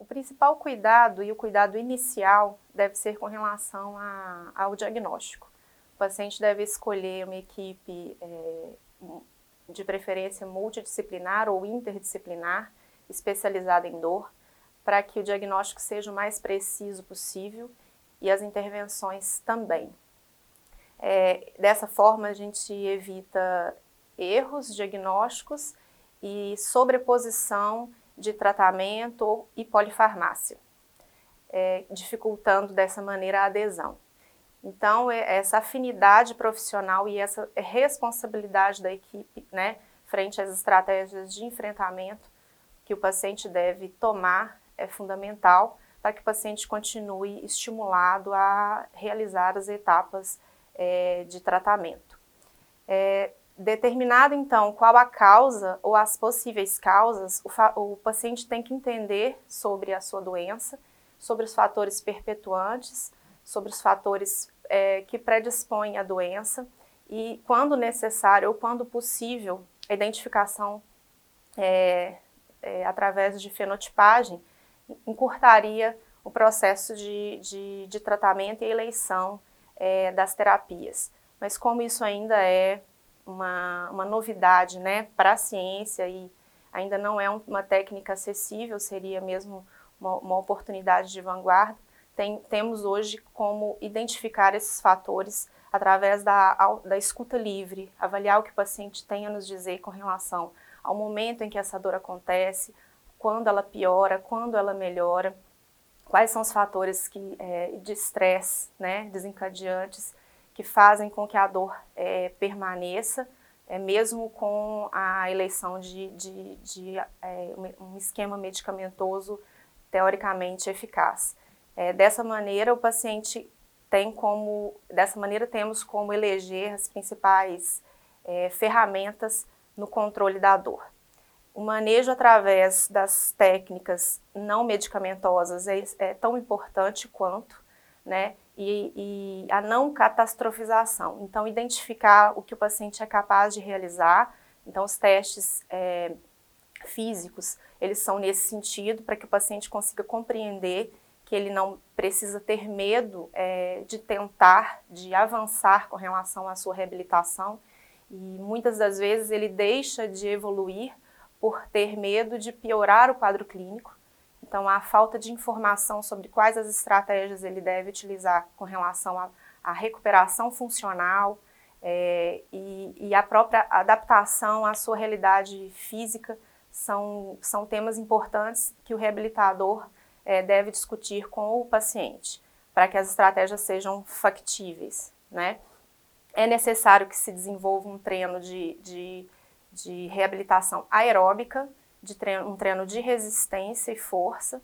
O principal cuidado e o cuidado inicial deve ser com relação a, ao diagnóstico. O paciente deve escolher uma equipe é, de preferência multidisciplinar ou interdisciplinar, especializada em dor, para que o diagnóstico seja o mais preciso possível e as intervenções também. É, dessa forma, a gente evita erros diagnósticos e sobreposição de tratamento e polifarmácia, é, dificultando dessa maneira a adesão. Então, é, essa afinidade profissional e essa responsabilidade da equipe, né, frente às estratégias de enfrentamento que o paciente deve tomar é fundamental para que o paciente continue estimulado a realizar as etapas é, de tratamento. É, determinado, então, qual a causa ou as possíveis causas, o, o paciente tem que entender sobre a sua doença, sobre os fatores perpetuantes, sobre os fatores é, que predispõem à doença e, quando necessário ou quando possível, a identificação é, é, através de fenotipagem encurtaria o processo de, de, de tratamento e eleição é, das terapias. Mas como isso ainda é uma, uma novidade né, para a ciência e ainda não é uma técnica acessível, seria mesmo uma, uma oportunidade de vanguarda, tem, temos hoje como identificar esses fatores através da, da escuta livre, avaliar o que o paciente tem a nos dizer com relação ao momento em que essa dor acontece, quando ela piora, quando ela melhora, quais são os fatores que, é, de estresse, né, desencadeantes, que fazem com que a dor é, permaneça, é, mesmo com a eleição de, de, de é, um esquema medicamentoso teoricamente eficaz. É, dessa maneira, o paciente tem como, dessa maneira temos como eleger as principais é, ferramentas no controle da dor. O manejo através das técnicas não medicamentosas é, é tão importante quanto, né? E, e, a não catastrofização. Então, identificar o que o paciente é capaz de realizar. Então, os testes é, físicos, eles são nesse sentido, para que o paciente consiga compreender que ele não precisa ter medo é, de tentar, de avançar com relação à sua reabilitação. E muitas das vezes ele deixa de evoluir por ter medo de piorar o quadro clínico. Então, a falta de informação sobre quais as estratégias ele deve utilizar com relação à recuperação funcional é, e, e, a própria adaptação à sua realidade física são, são temas importantes que o reabilitador é, deve discutir com o paciente para que as estratégias sejam factíveis. Né? É necessário que se desenvolva um treino de, de de reabilitação aeróbica, de treino, um treino de resistência e força,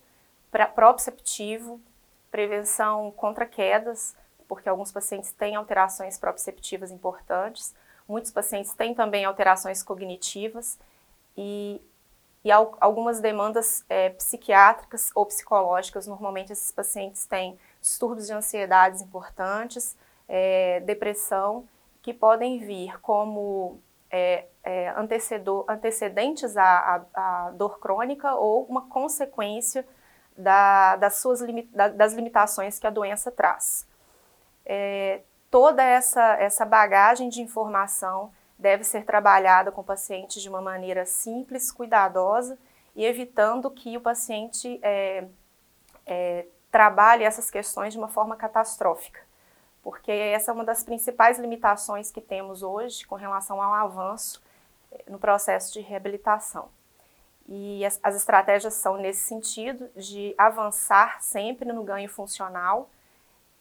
pra, proprioceptivo, prevenção contra quedas, porque alguns pacientes têm alterações proprioceptivas importantes, muitos pacientes têm também alterações cognitivas e, e algumas demandas é, psiquiátricas ou psicológicas. Normalmente, esses pacientes têm distúrbios de ansiedades importantes, é, depressão, que podem vir como é, é, antecedentes à, à, à, dor crônica ou uma consequência da, das, suas da, das limitações que a doença traz. É, toda essa, essa bagagem de informação deve ser trabalhada com o paciente de uma maneira simples, cuidadosa e evitando que o paciente é, é, trabalhe essas questões de uma forma catastrófica porque essa é uma das principais limitações que temos hoje com relação ao avanço no processo de reabilitação. E as, as estratégias são nesse sentido de avançar sempre no ganho funcional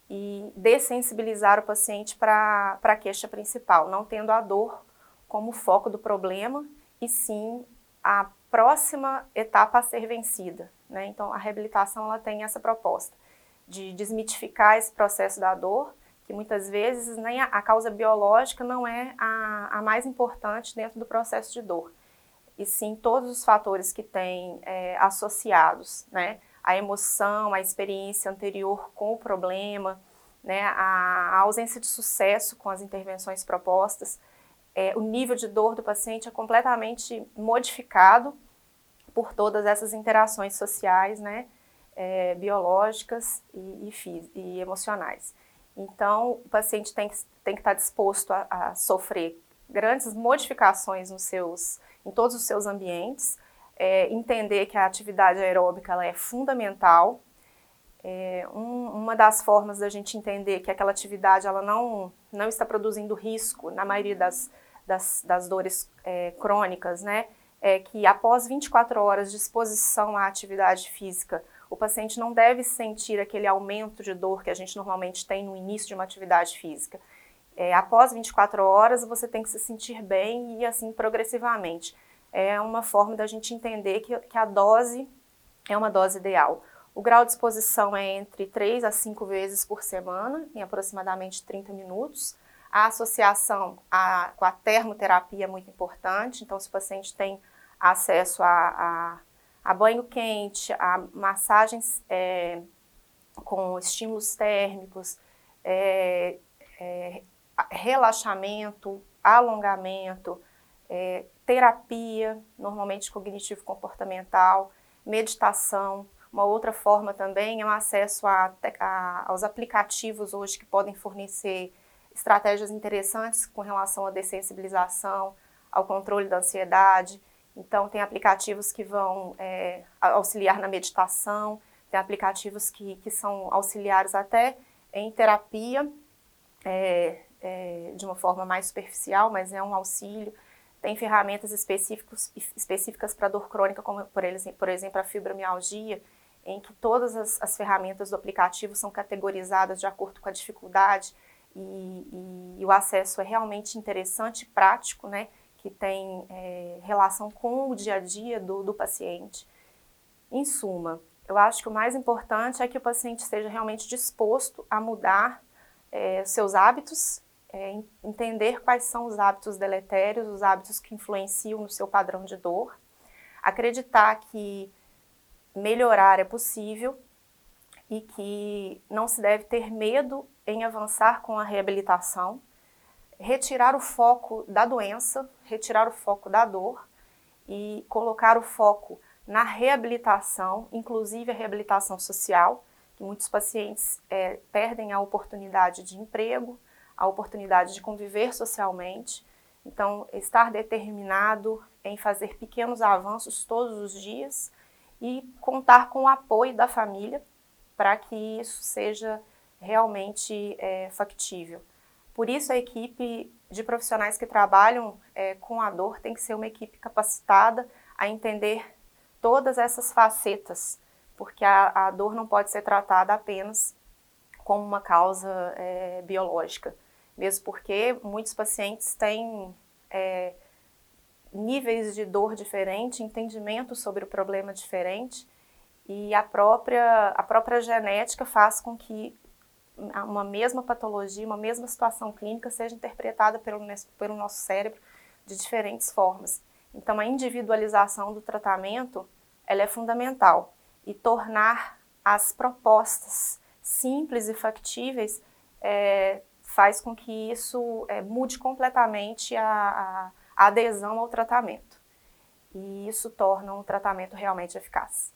e dessensibilizar o paciente para a queixa principal, não tendo a dor como foco do problema, e sim a próxima etapa a ser vencida. Né? Então, a reabilitação ela tem essa proposta de desmitificar esse processo da dor que muitas vezes nem a, a causa biológica não é a, a, mais importante dentro do processo de dor, e sim todos os fatores que têm é, associados, né? A emoção, a experiência anterior com o problema, né? A, a ausência de sucesso com as intervenções propostas, é, o nível de dor do paciente é completamente modificado por todas essas interações sociais, né? é, biológicas e, e, e, emocionais. Então, o paciente tem que, tem que estar disposto a, a sofrer grandes modificações nos seus, em todos os seus ambientes, é, entender que a atividade aeróbica ela é fundamental. É, um, uma das formas da gente entender que aquela atividade ela não, não está produzindo risco na maioria das, das, das dores é, crônicas, né? É que após 24 horas de exposição à atividade física, o paciente não deve sentir aquele aumento de dor que a gente normalmente tem no início de uma atividade física. É, após 24 horas, você tem que se sentir bem e assim progressivamente é uma forma da gente entender que, que a dose é uma dose ideal. O grau de exposição é entre 3 a 5 vezes por semana, em aproximadamente 30 minutos. A associação a, com a termoterapia é muito importante, então, se o paciente tem acesso a, a, a banho quente, a massagens é, com estímulos térmicos, é, é, relaxamento, alongamento, é, terapia, normalmente cognitivo-comportamental, meditação. Uma outra forma também é o acesso a, a, aos aplicativos hoje que podem fornecer estratégias interessantes com relação à dessensibilização, ao controle da ansiedade. Então, tem aplicativos que vão é, auxiliar na meditação, tem aplicativos que, que são auxiliares até em terapia, é, é, de uma forma mais superficial, mas é um auxílio. Tem ferramentas específicos, específicas para dor crônica, como por exemplo, por exemplo a fibromialgia, em que todas as, as, ferramentas do aplicativo são categorizadas de acordo com a dificuldade e, e, e o acesso é realmente interessante e prático, né, que tem é, relação com o dia a dia do, do paciente. Em suma, eu acho que o mais importante é que o paciente esteja realmente disposto a mudar é, seus hábitos é, entender quais são os hábitos deletérios, os hábitos que influenciam no seu padrão de dor, acreditar que melhorar é possível e que não se deve ter medo em avançar com a reabilitação, retirar o foco da doença, retirar o foco da dor e colocar o foco na reabilitação, inclusive a reabilitação social, que muitos pacientes é, perdem a oportunidade de emprego, a oportunidade de conviver socialmente. Então, estar determinado em fazer pequenos avanços todos os dias e contar com o apoio da família para que isso seja realmente é, factível. Por isso, a equipe de profissionais que trabalham é, com a dor tem que ser uma equipe capacitada a entender todas essas facetas, porque a, a dor não pode ser tratada apenas como uma causa é, biológica mesmo porque muitos pacientes têm é, níveis de dor diferente, entendimento sobre o problema diferente, e a própria, a própria genética faz com que uma mesma patologia, uma mesma situação clínica seja interpretada pelo, pelo nosso cérebro de diferentes formas. Então, a individualização do tratamento ela é fundamental e tornar as propostas simples e factíveis é, faz com que isso é, mude completamente a, a, adesão ao tratamento. E isso torna um tratamento realmente eficaz.